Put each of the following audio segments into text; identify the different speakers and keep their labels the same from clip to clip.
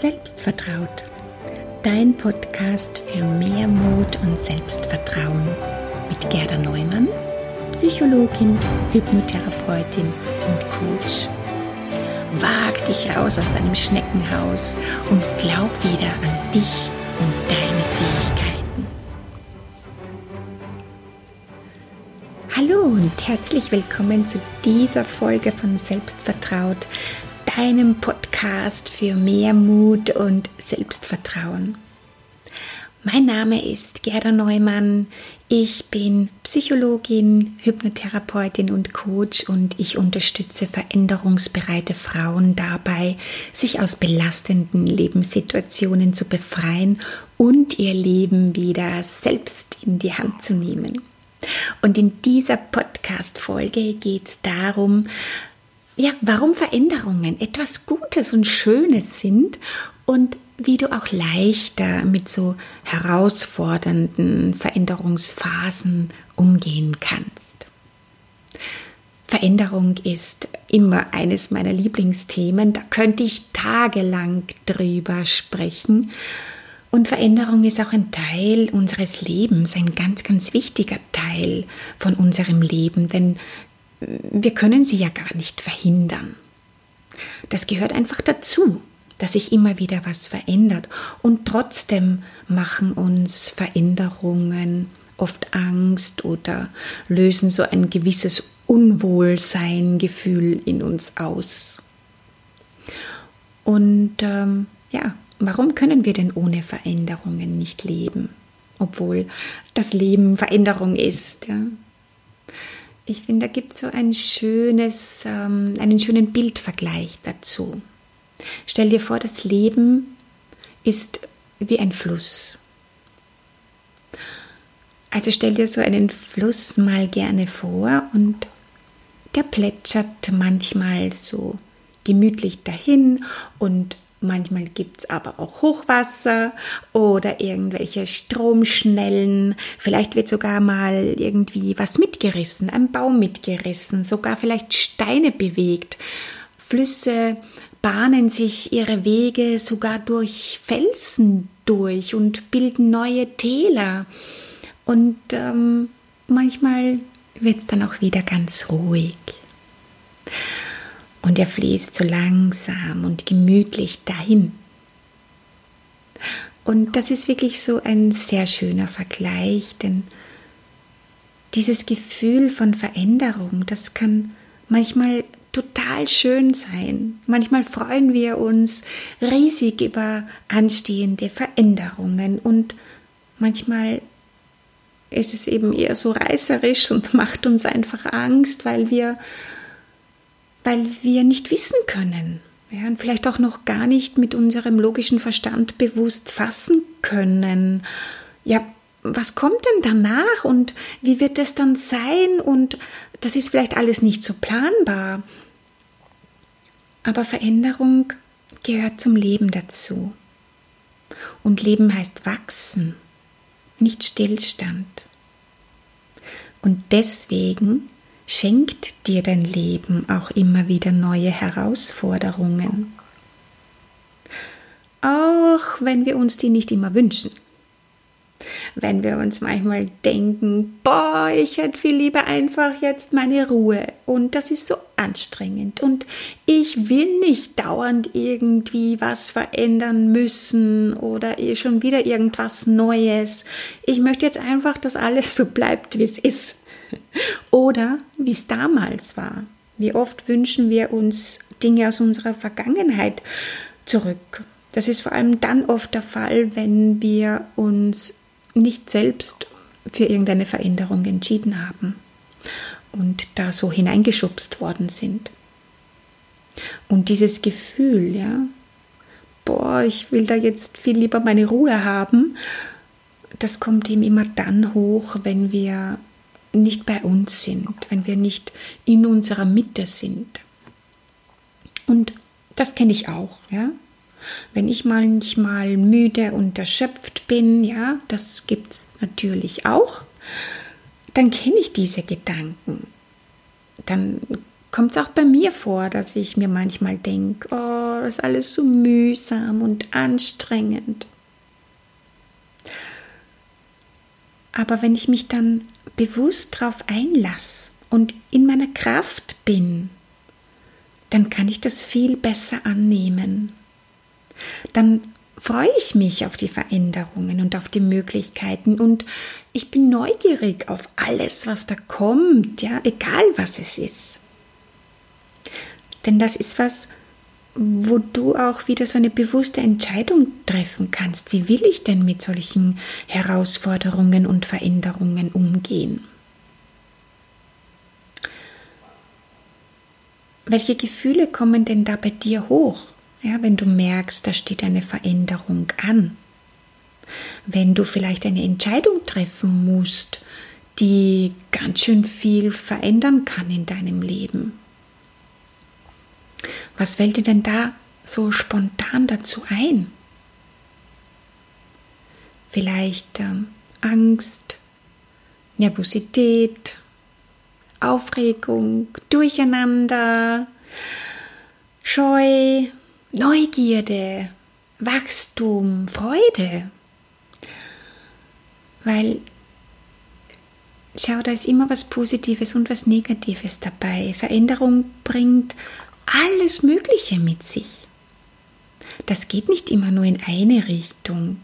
Speaker 1: Selbstvertraut. Dein Podcast für mehr Mut und Selbstvertrauen mit Gerda Neumann, Psychologin, Hypnotherapeutin und Coach. Wag dich raus aus deinem Schneckenhaus und glaub wieder an dich und deine Fähigkeiten. Hallo und herzlich willkommen zu dieser Folge von Selbstvertraut, deinem Podcast für mehr Mut und Selbstvertrauen. Mein Name ist Gerda Neumann. Ich bin Psychologin, Hypnotherapeutin und Coach und ich unterstütze veränderungsbereite Frauen dabei, sich aus belastenden Lebenssituationen zu befreien und ihr Leben wieder selbst in die Hand zu nehmen. Und in dieser Podcast-Folge geht es darum, ja, warum Veränderungen etwas Gutes und Schönes sind und wie du auch leichter mit so herausfordernden Veränderungsphasen umgehen kannst. Veränderung ist immer eines meiner Lieblingsthemen, da könnte ich tagelang drüber sprechen. Und Veränderung ist auch ein Teil unseres Lebens, ein ganz, ganz wichtiger Teil von unserem Leben, denn wir können sie ja gar nicht verhindern. Das gehört einfach dazu, dass sich immer wieder was verändert. Und trotzdem machen uns Veränderungen oft Angst oder lösen so ein gewisses Unwohlseingefühl in uns aus. Und ähm, ja, warum können wir denn ohne Veränderungen nicht leben? Obwohl das Leben Veränderung ist. Ja? Ich finde, da gibt es so ein schönes, ähm, einen schönen Bildvergleich dazu. Stell dir vor, das Leben ist wie ein Fluss. Also stell dir so einen Fluss mal gerne vor und der plätschert manchmal so gemütlich dahin und Manchmal gibt es aber auch Hochwasser oder irgendwelche Stromschnellen. Vielleicht wird sogar mal irgendwie was mitgerissen, ein Baum mitgerissen, sogar vielleicht Steine bewegt. Flüsse bahnen sich ihre Wege sogar durch Felsen durch und bilden neue Täler. Und ähm, manchmal wird es dann auch wieder ganz ruhig und er fließt so langsam und gemütlich dahin. Und das ist wirklich so ein sehr schöner Vergleich, denn dieses Gefühl von Veränderung, das kann manchmal total schön sein. Manchmal freuen wir uns riesig über anstehende Veränderungen und manchmal ist es eben eher so reißerisch und macht uns einfach Angst, weil wir weil wir nicht wissen können. Ja, und vielleicht auch noch gar nicht mit unserem logischen Verstand bewusst fassen können. Ja, was kommt denn danach und wie wird es dann sein? Und das ist vielleicht alles nicht so planbar. Aber Veränderung gehört zum Leben dazu. Und Leben heißt wachsen, nicht Stillstand. Und deswegen schenkt dir dein Leben auch immer wieder neue Herausforderungen. Auch wenn wir uns die nicht immer wünschen. Wenn wir uns manchmal denken, boah, ich hätte viel lieber einfach jetzt meine Ruhe und das ist so anstrengend und ich will nicht dauernd irgendwie was verändern müssen oder eh schon wieder irgendwas Neues. Ich möchte jetzt einfach, dass alles so bleibt, wie es ist. Oder wie es damals war. Wie oft wünschen wir uns Dinge aus unserer Vergangenheit zurück. Das ist vor allem dann oft der Fall, wenn wir uns nicht selbst für irgendeine Veränderung entschieden haben und da so hineingeschubst worden sind. Und dieses Gefühl, ja, boah, ich will da jetzt viel lieber meine Ruhe haben, das kommt ihm immer dann hoch, wenn wir nicht bei uns sind, wenn wir nicht in unserer Mitte sind. Und das kenne ich auch, ja. Wenn ich manchmal müde und erschöpft bin, ja, das gibt es natürlich auch, dann kenne ich diese Gedanken. Dann kommt es auch bei mir vor, dass ich mir manchmal denke, oh, das ist alles so mühsam und anstrengend. Aber wenn ich mich dann bewusst darauf einlasse und in meiner Kraft bin, dann kann ich das viel besser annehmen. Dann freue ich mich auf die Veränderungen und auf die Möglichkeiten und ich bin neugierig auf alles, was da kommt, ja, egal was es ist. Denn das ist was, wo du auch wieder so eine bewusste Entscheidung treffen kannst. Wie will ich denn mit solchen Herausforderungen und Veränderungen umgehen? Welche Gefühle kommen denn da bei dir hoch? Ja, wenn du merkst, da steht eine Veränderung an. Wenn du vielleicht eine Entscheidung treffen musst, die ganz schön viel verändern kann in deinem Leben. Was fällt dir denn da so spontan dazu ein? Vielleicht ähm, Angst, Nervosität, Aufregung, Durcheinander, Scheu, Neugierde, Wachstum, Freude. Weil, schau, da ist immer was Positives und was Negatives dabei. Veränderung bringt alles Mögliche mit sich. Das geht nicht immer nur in eine Richtung.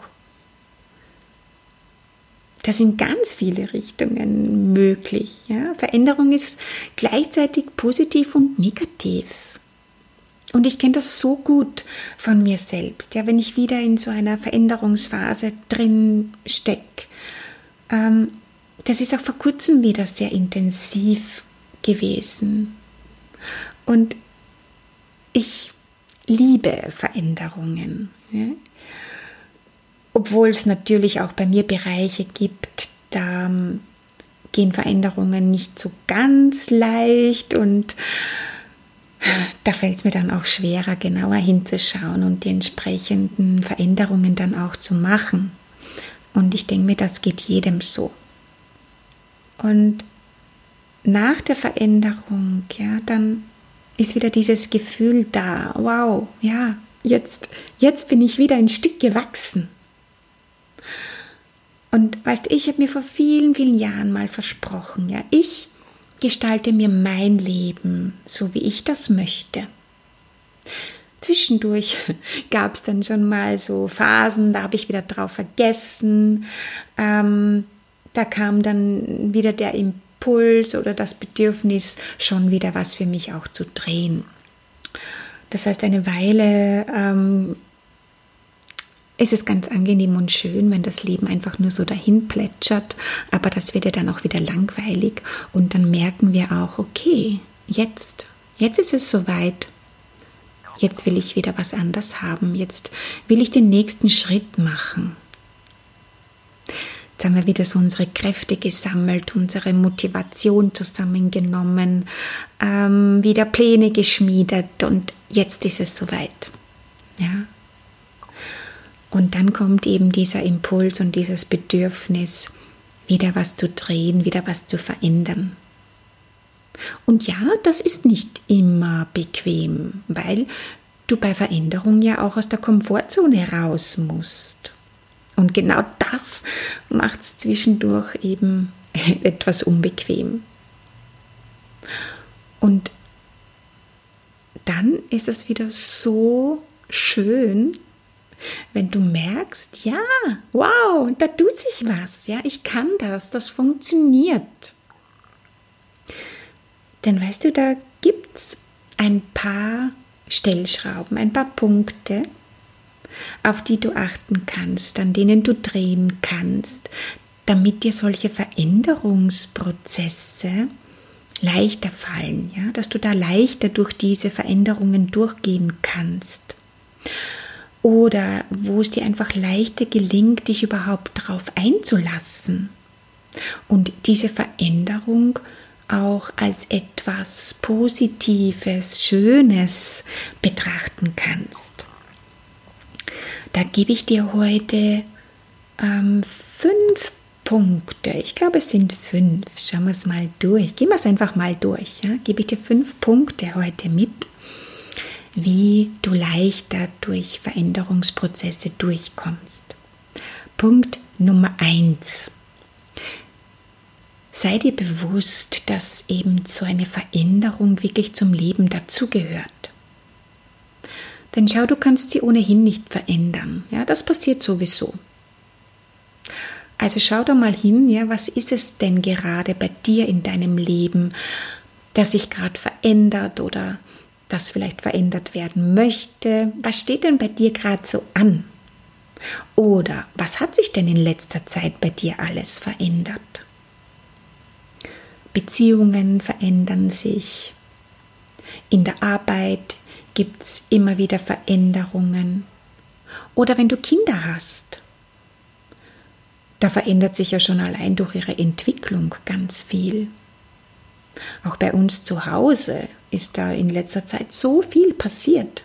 Speaker 1: Da sind ganz viele Richtungen möglich. Ja? Veränderung ist gleichzeitig positiv und negativ. Und ich kenne das so gut von mir selbst. Ja, wenn ich wieder in so einer Veränderungsphase drin stecke. Ähm, das ist auch vor kurzem wieder sehr intensiv gewesen. Und ich liebe Veränderungen. Ja? Obwohl es natürlich auch bei mir Bereiche gibt, da ähm, gehen Veränderungen nicht so ganz leicht und da fällt es mir dann auch schwerer, genauer hinzuschauen und die entsprechenden Veränderungen dann auch zu machen. Und ich denke mir, das geht jedem so. Und nach der Veränderung, ja, dann ist wieder dieses Gefühl da, wow, ja, jetzt, jetzt bin ich wieder ein Stück gewachsen. Und weißt du, ich habe mir vor vielen, vielen Jahren mal versprochen, ja, ich gestalte mir mein Leben, so wie ich das möchte. Zwischendurch gab es dann schon mal so Phasen, da habe ich wieder drauf vergessen. Ähm, da kam dann wieder der Impuls, Impuls oder das Bedürfnis, schon wieder was für mich auch zu drehen. Das heißt, eine Weile ähm, ist es ganz angenehm und schön, wenn das Leben einfach nur so dahin plätschert, aber das wird ja dann auch wieder langweilig und dann merken wir auch, okay, jetzt, jetzt ist es soweit. Jetzt will ich wieder was anders haben. Jetzt will ich den nächsten Schritt machen. Jetzt haben wir wieder so unsere Kräfte gesammelt, unsere Motivation zusammengenommen, ähm, wieder Pläne geschmiedet und jetzt ist es soweit. Ja. Und dann kommt eben dieser Impuls und dieses Bedürfnis, wieder was zu drehen, wieder was zu verändern. Und ja, das ist nicht immer bequem, weil du bei Veränderung ja auch aus der Komfortzone raus musst. Und genau das macht es zwischendurch eben etwas unbequem. Und dann ist es wieder so schön, wenn du merkst, ja, wow, da tut sich was, ja, ich kann das, das funktioniert. Denn weißt du, da gibt es ein paar Stellschrauben, ein paar Punkte, auf die du achten kannst, an denen du drehen kannst, damit dir solche Veränderungsprozesse leichter fallen, ja, dass du da leichter durch diese Veränderungen durchgehen kannst. Oder wo es dir einfach leichter gelingt, dich überhaupt darauf einzulassen und diese Veränderung auch als etwas Positives, Schönes betrachten kannst. Da gebe ich dir heute ähm, fünf Punkte. Ich glaube, es sind fünf. Schauen wir es mal durch. Gehen wir es einfach mal durch. Ja? Gebe ich dir fünf Punkte heute mit, wie du leichter durch Veränderungsprozesse durchkommst. Punkt Nummer eins. Sei dir bewusst, dass eben so eine Veränderung wirklich zum Leben dazugehört. Denn schau, du kannst sie ohnehin nicht verändern. Ja, das passiert sowieso. Also schau da mal hin, ja, was ist es denn gerade bei dir in deinem Leben, das sich gerade verändert oder das vielleicht verändert werden möchte? Was steht denn bei dir gerade so an? Oder was hat sich denn in letzter Zeit bei dir alles verändert? Beziehungen verändern sich. In der Arbeit gibt es immer wieder Veränderungen. Oder wenn du Kinder hast, da verändert sich ja schon allein durch ihre Entwicklung ganz viel. Auch bei uns zu Hause ist da in letzter Zeit so viel passiert.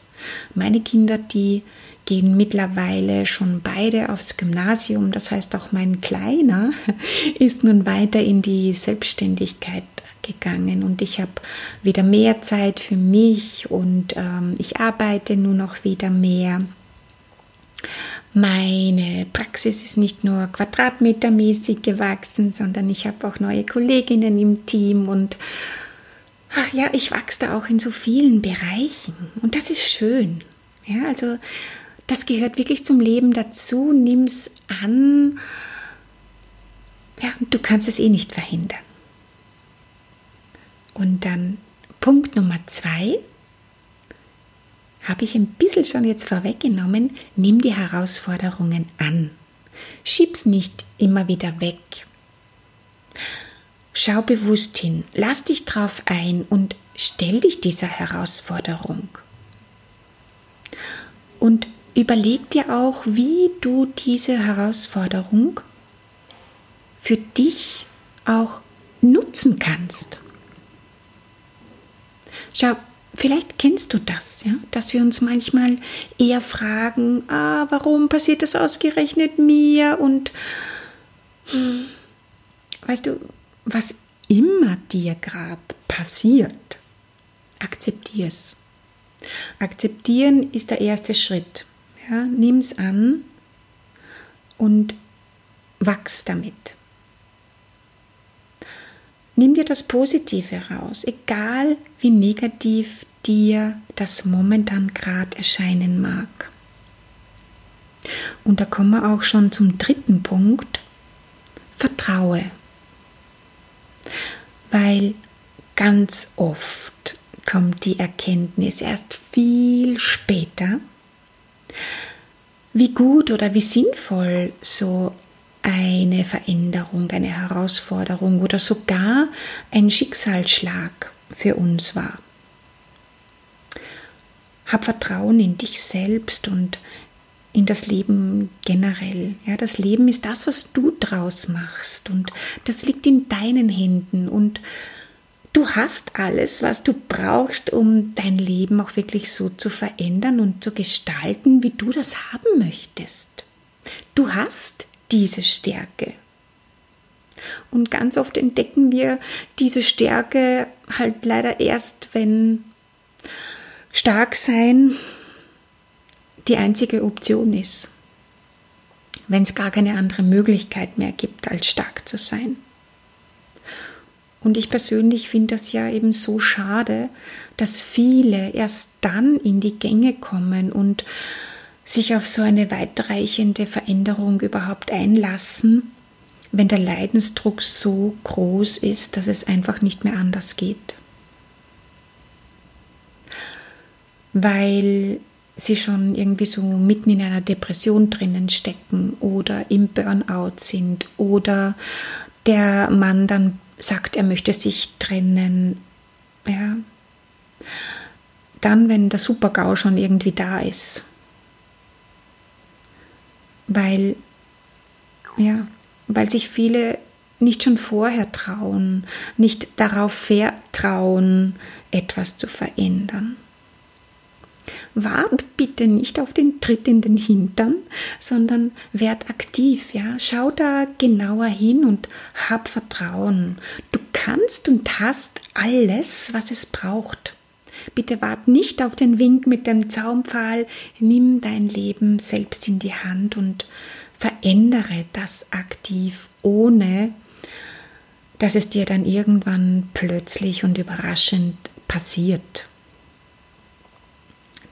Speaker 1: Meine Kinder, die gehen mittlerweile schon beide aufs Gymnasium. Das heißt, auch mein Kleiner ist nun weiter in die Selbstständigkeit gegangen und ich habe wieder mehr Zeit für mich und ähm, ich arbeite nur noch wieder mehr. Meine Praxis ist nicht nur quadratmetermäßig gewachsen, sondern ich habe auch neue Kolleginnen im Team und ach ja, ich wachse da auch in so vielen Bereichen und das ist schön. Ja, also das gehört wirklich zum Leben dazu. Nimm es an. Ja, du kannst es eh nicht verhindern. Und dann Punkt Nummer zwei, habe ich ein bisschen schon jetzt vorweggenommen, nimm die Herausforderungen an. Schieb's nicht immer wieder weg. Schau bewusst hin, lass dich drauf ein und stell dich dieser Herausforderung. Und überleg dir auch, wie du diese Herausforderung für dich auch nutzen kannst. Schau, vielleicht kennst du das, ja, dass wir uns manchmal eher fragen, ah, warum passiert das ausgerechnet mir und hm, weißt du, was immer dir gerade passiert, akzeptier es. Akzeptieren ist der erste Schritt. Ja, Nimm es an und wachs damit. Nimm dir das Positive raus, egal wie negativ dir das momentan gerade erscheinen mag. Und da kommen wir auch schon zum dritten Punkt. Vertraue. Weil ganz oft kommt die Erkenntnis erst viel später, wie gut oder wie sinnvoll so eine Veränderung, eine Herausforderung oder sogar ein Schicksalsschlag für uns war. Hab Vertrauen in dich selbst und in das Leben generell. Ja, das Leben ist das, was du draus machst und das liegt in deinen Händen und du hast alles, was du brauchst, um dein Leben auch wirklich so zu verändern und zu gestalten, wie du das haben möchtest. Du hast diese Stärke. Und ganz oft entdecken wir diese Stärke halt leider erst, wenn stark sein die einzige Option ist. Wenn es gar keine andere Möglichkeit mehr gibt, als stark zu sein. Und ich persönlich finde das ja eben so schade, dass viele erst dann in die Gänge kommen und sich auf so eine weitreichende Veränderung überhaupt einlassen, wenn der Leidensdruck so groß ist, dass es einfach nicht mehr anders geht. Weil sie schon irgendwie so mitten in einer Depression drinnen stecken oder im Burnout sind oder der Mann dann sagt, er möchte sich trennen. Ja. Dann, wenn der Super-GAU schon irgendwie da ist weil, ja, weil sich viele nicht schon vorher trauen, nicht darauf vertrauen, etwas zu verändern. Wart bitte nicht auf den Tritt in den Hintern, sondern werd aktiv, ja. Schau da genauer hin und hab Vertrauen. Du kannst und hast alles, was es braucht. Bitte wart nicht auf den Wink mit dem Zaumpfahl. Nimm dein Leben selbst in die Hand und verändere das aktiv, ohne dass es dir dann irgendwann plötzlich und überraschend passiert.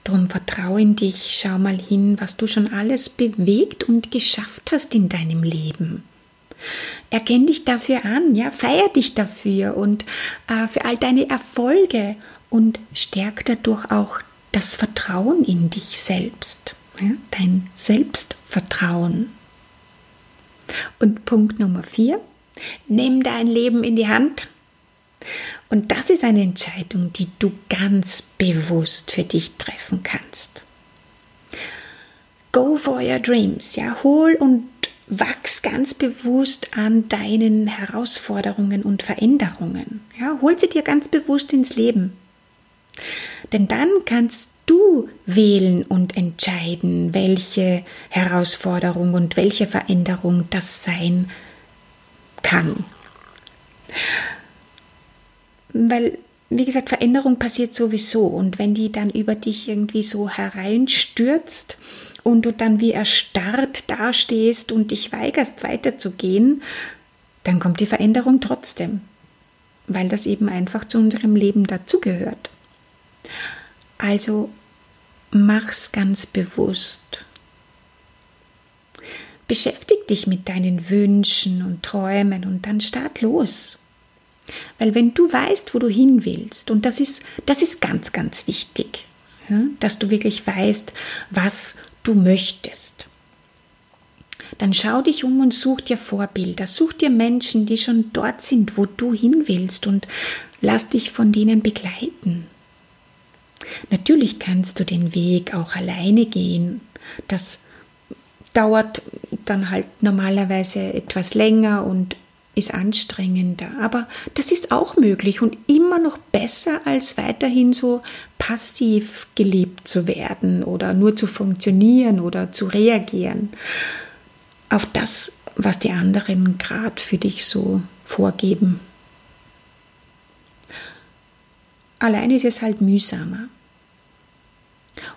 Speaker 1: Drum vertraue in dich, schau mal hin, was du schon alles bewegt und geschafft hast in deinem Leben. Erkenn dich dafür an, ja, feier dich dafür und äh, für all deine Erfolge und stärk dadurch auch das Vertrauen in dich selbst, dein Selbstvertrauen. Und Punkt Nummer vier, nimm dein Leben in die Hand. Und das ist eine Entscheidung, die du ganz bewusst für dich treffen kannst. Go for your dreams, ja, hol und wachs ganz bewusst an deinen Herausforderungen und Veränderungen. Ja, hol sie dir ganz bewusst ins Leben. Denn dann kannst du wählen und entscheiden, welche Herausforderung und welche Veränderung das sein kann. Weil, wie gesagt, Veränderung passiert sowieso und wenn die dann über dich irgendwie so hereinstürzt, und du dann wie erstarrt dastehst und dich weigerst weiterzugehen, dann kommt die Veränderung trotzdem, weil das eben einfach zu unserem Leben dazugehört. Also mach's ganz bewusst. Beschäftig dich mit deinen Wünschen und Träumen und dann start los. Weil wenn du weißt, wo du hin willst, und das ist, das ist ganz, ganz wichtig, dass du wirklich weißt, was du möchtest. Dann schau dich um und such dir Vorbilder, such dir Menschen, die schon dort sind, wo du hin willst und lass dich von denen begleiten. Natürlich kannst du den Weg auch alleine gehen. Das dauert dann halt normalerweise etwas länger und ist anstrengender. Aber das ist auch möglich und immer noch besser, als weiterhin so passiv gelebt zu werden oder nur zu funktionieren oder zu reagieren auf das, was die anderen gerade für dich so vorgeben. Allein ist es halt mühsamer.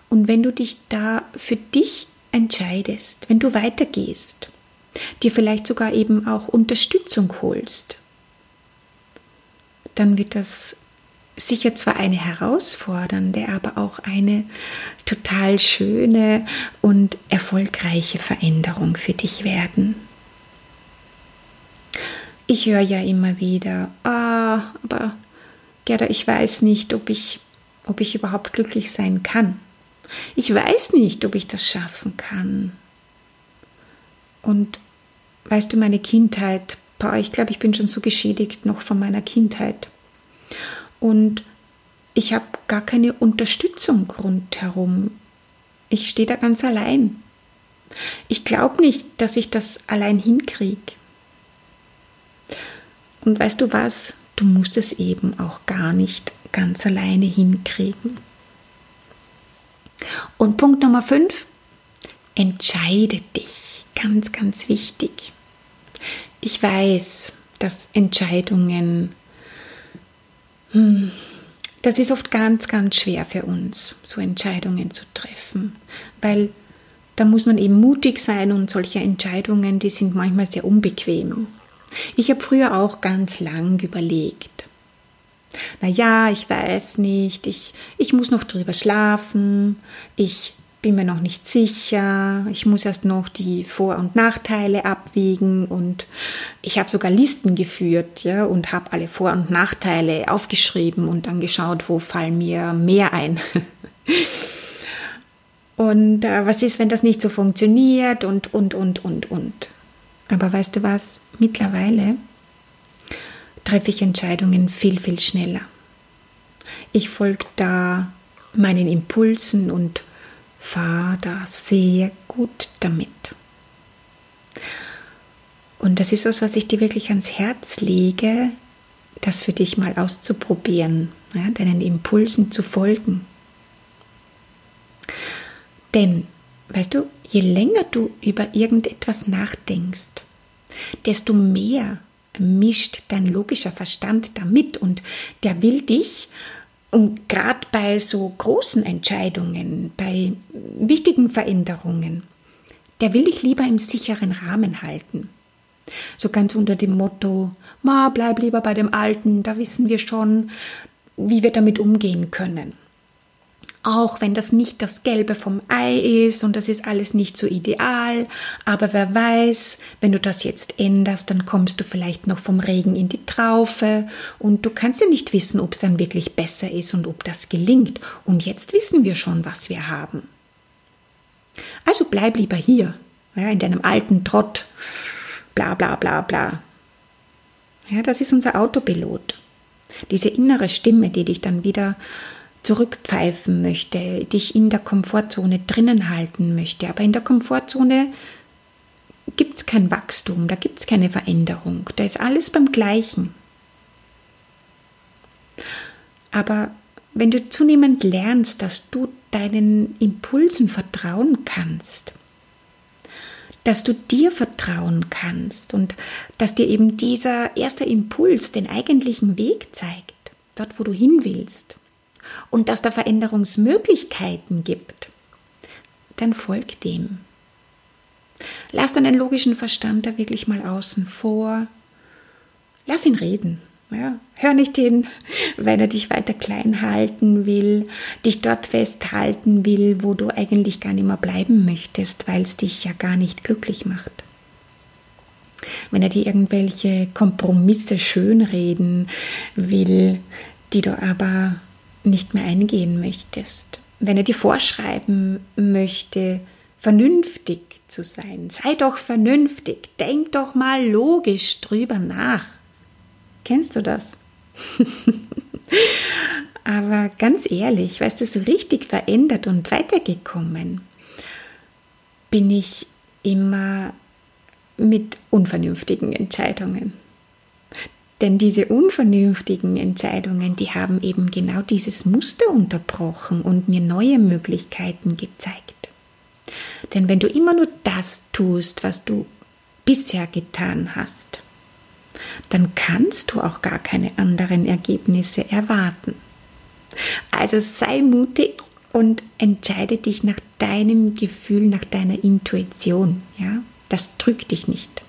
Speaker 1: Und wenn du dich da für dich entscheidest, wenn du weitergehst, dir vielleicht sogar eben auch Unterstützung holst, dann wird das sicher zwar eine herausfordernde, aber auch eine total schöne und erfolgreiche Veränderung für dich werden. Ich höre ja immer wieder, ah, aber Gerda, ich weiß nicht, ob ich, ob ich überhaupt glücklich sein kann. Ich weiß nicht, ob ich das schaffen kann. Und weißt du, meine Kindheit, ich glaube, ich bin schon so geschädigt noch von meiner Kindheit. Und ich habe gar keine Unterstützung rundherum. Ich stehe da ganz allein. Ich glaube nicht, dass ich das allein hinkriege. Und weißt du was? Du musst es eben auch gar nicht ganz alleine hinkriegen. Und Punkt Nummer 5, entscheide dich ganz, ganz wichtig. Ich weiß, dass Entscheidungen, hm, das ist oft ganz, ganz schwer für uns, so Entscheidungen zu treffen, weil da muss man eben mutig sein und solche Entscheidungen, die sind manchmal sehr unbequem. Ich habe früher auch ganz lang überlegt. Na ja, ich weiß nicht, ich, ich muss noch drüber schlafen, ich bin mir noch nicht sicher, ich muss erst noch die Vor- und Nachteile abwiegen und ich habe sogar Listen geführt ja, und habe alle Vor- und Nachteile aufgeschrieben und dann geschaut, wo fallen mir mehr ein. und äh, was ist, wenn das nicht so funktioniert und, und, und, und, und. Aber weißt du was, mittlerweile treffe ich Entscheidungen viel, viel schneller. Ich folge da meinen Impulsen und fahr da sehr gut damit. Und das ist was, was ich dir wirklich ans Herz lege, das für dich mal auszuprobieren, ja, deinen Impulsen zu folgen. Denn, weißt du, je länger du über irgendetwas nachdenkst, desto mehr mischt dein logischer Verstand damit und der will dich Und gerade bei so großen Entscheidungen, bei wichtigen Veränderungen, der will dich lieber im sicheren Rahmen halten. So ganz unter dem Motto, ma, bleib lieber bei dem Alten, da wissen wir schon, wie wir damit umgehen können. Auch wenn das nicht das Gelbe vom Ei ist und das ist alles nicht so ideal, aber wer weiß, wenn du das jetzt änderst, dann kommst du vielleicht noch vom Regen in die Traufe und du kannst ja nicht wissen, ob es dann wirklich besser ist und ob das gelingt. Und jetzt wissen wir schon, was wir haben. Also bleib lieber hier, ja, in deinem alten Trott, bla bla bla bla. Ja, das ist unser Autopilot. Diese innere Stimme, die dich dann wieder zurückpfeifen möchte, dich in der Komfortzone drinnen halten möchte. Aber in der Komfortzone gibt es kein Wachstum, da gibt es keine Veränderung, da ist alles beim gleichen. Aber wenn du zunehmend lernst, dass du deinen Impulsen vertrauen kannst, dass du dir vertrauen kannst und dass dir eben dieser erste Impuls den eigentlichen Weg zeigt, dort wo du hin willst, und dass da Veränderungsmöglichkeiten gibt, dann folg dem. Lass deinen logischen Verstand da wirklich mal außen vor. Lass ihn reden. Ja, hör nicht hin, wenn er dich weiter klein halten will, dich dort festhalten will, wo du eigentlich gar nicht mehr bleiben möchtest, weil es dich ja gar nicht glücklich macht. Wenn er dir irgendwelche Kompromisse schönreden will, die du aber nicht mehr eingehen möchtest, wenn er dir vorschreiben möchte, vernünftig zu sein, sei doch vernünftig, denk doch mal logisch drüber nach. Kennst du das? Aber ganz ehrlich, weißt du, so richtig verändert und weitergekommen bin ich immer mit unvernünftigen Entscheidungen. Denn diese unvernünftigen Entscheidungen, die haben eben genau dieses Muster unterbrochen und mir neue Möglichkeiten gezeigt. Denn wenn du immer nur das tust, was du bisher getan hast, dann kannst du auch gar keine anderen Ergebnisse erwarten. Also sei mutig und entscheide dich nach deinem Gefühl, nach deiner Intuition. Ja? Das drückt dich nicht.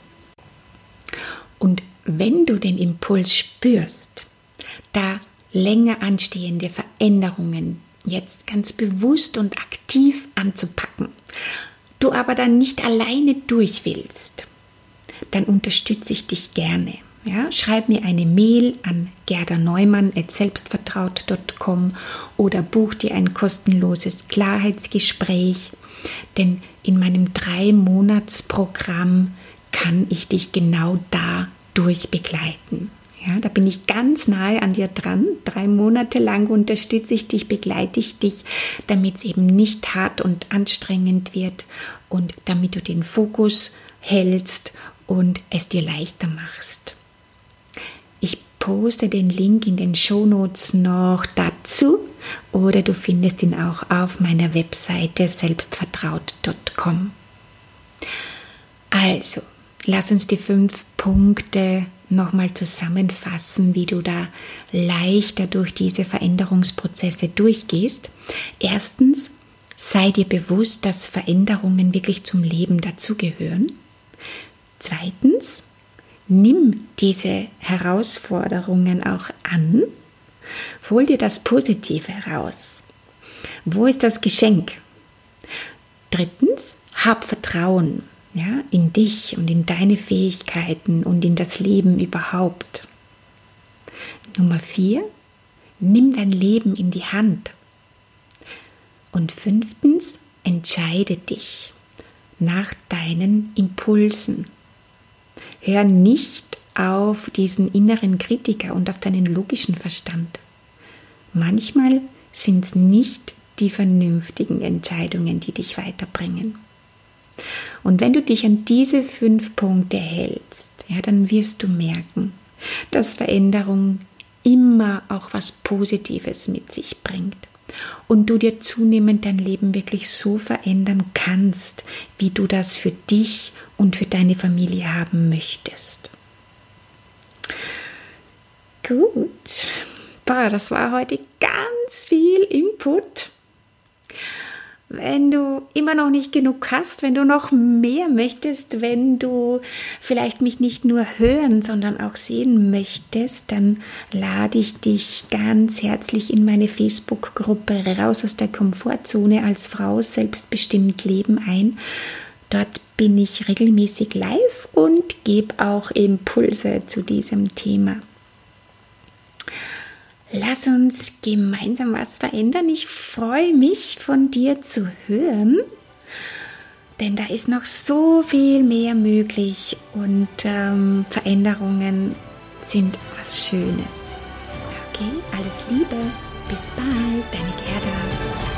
Speaker 1: Und wenn du den Impuls spürst, da länger anstehende Veränderungen jetzt ganz bewusst und aktiv anzupacken, du aber dann nicht alleine durch willst, dann unterstütze ich dich gerne. Ja, schreib mir eine Mail an gerderneumann.selbstvertraut.com oder buch dir ein kostenloses Klarheitsgespräch, denn in meinem Drei-Monats-Programm kann ich dich genau da durchbegleiten. Ja, da bin ich ganz nahe an dir dran. Drei Monate lang unterstütze ich dich, begleite ich dich, damit es eben nicht hart und anstrengend wird und damit du den Fokus hältst und es dir leichter machst. Ich poste den Link in den Shownotes noch dazu oder du findest ihn auch auf meiner Webseite selbstvertraut.com. Also, Lass uns die fünf Punkte nochmal zusammenfassen, wie du da leichter durch diese Veränderungsprozesse durchgehst. Erstens, sei dir bewusst, dass Veränderungen wirklich zum Leben dazugehören. Zweitens, nimm diese Herausforderungen auch an. Hol dir das Positive heraus. Wo ist das Geschenk? Drittens, hab Vertrauen ja, in dich und in deine Fähigkeiten und in das Leben überhaupt. Nummer vier, nimm dein Leben in die Hand. Und fünftens, entscheide dich nach deinen Impulsen. Hör nicht auf diesen inneren Kritiker und auf deinen logischen Verstand. Manchmal sind es nicht die vernünftigen Entscheidungen, die dich weiterbringen. Und wenn du dich an diese fünf Punkte hältst, ja, dann wirst du merken, dass Veränderung immer auch was Positives mit sich bringt und du dir zunehmend dein Leben wirklich so verändern kannst, wie du das für dich und für deine Familie haben möchtest. Gut, Boah, das war heute ganz viel Input. Wenn du immer noch nicht genug hast, wenn du noch mehr möchtest, wenn du vielleicht mich nicht nur hören, sondern auch sehen möchtest, dann lade ich dich ganz herzlich in meine Facebook-Gruppe Raus aus der Komfortzone als Frau selbstbestimmt Leben ein. Dort bin ich regelmäßig live und gebe auch Impulse zu diesem Thema. Lass uns gemeinsam was verändern. Ich freue mich, von dir zu hören, denn da ist noch so viel mehr möglich und ähm, Veränderungen sind was Schönes. Okay, alles Liebe, bis bald, deine Gerda.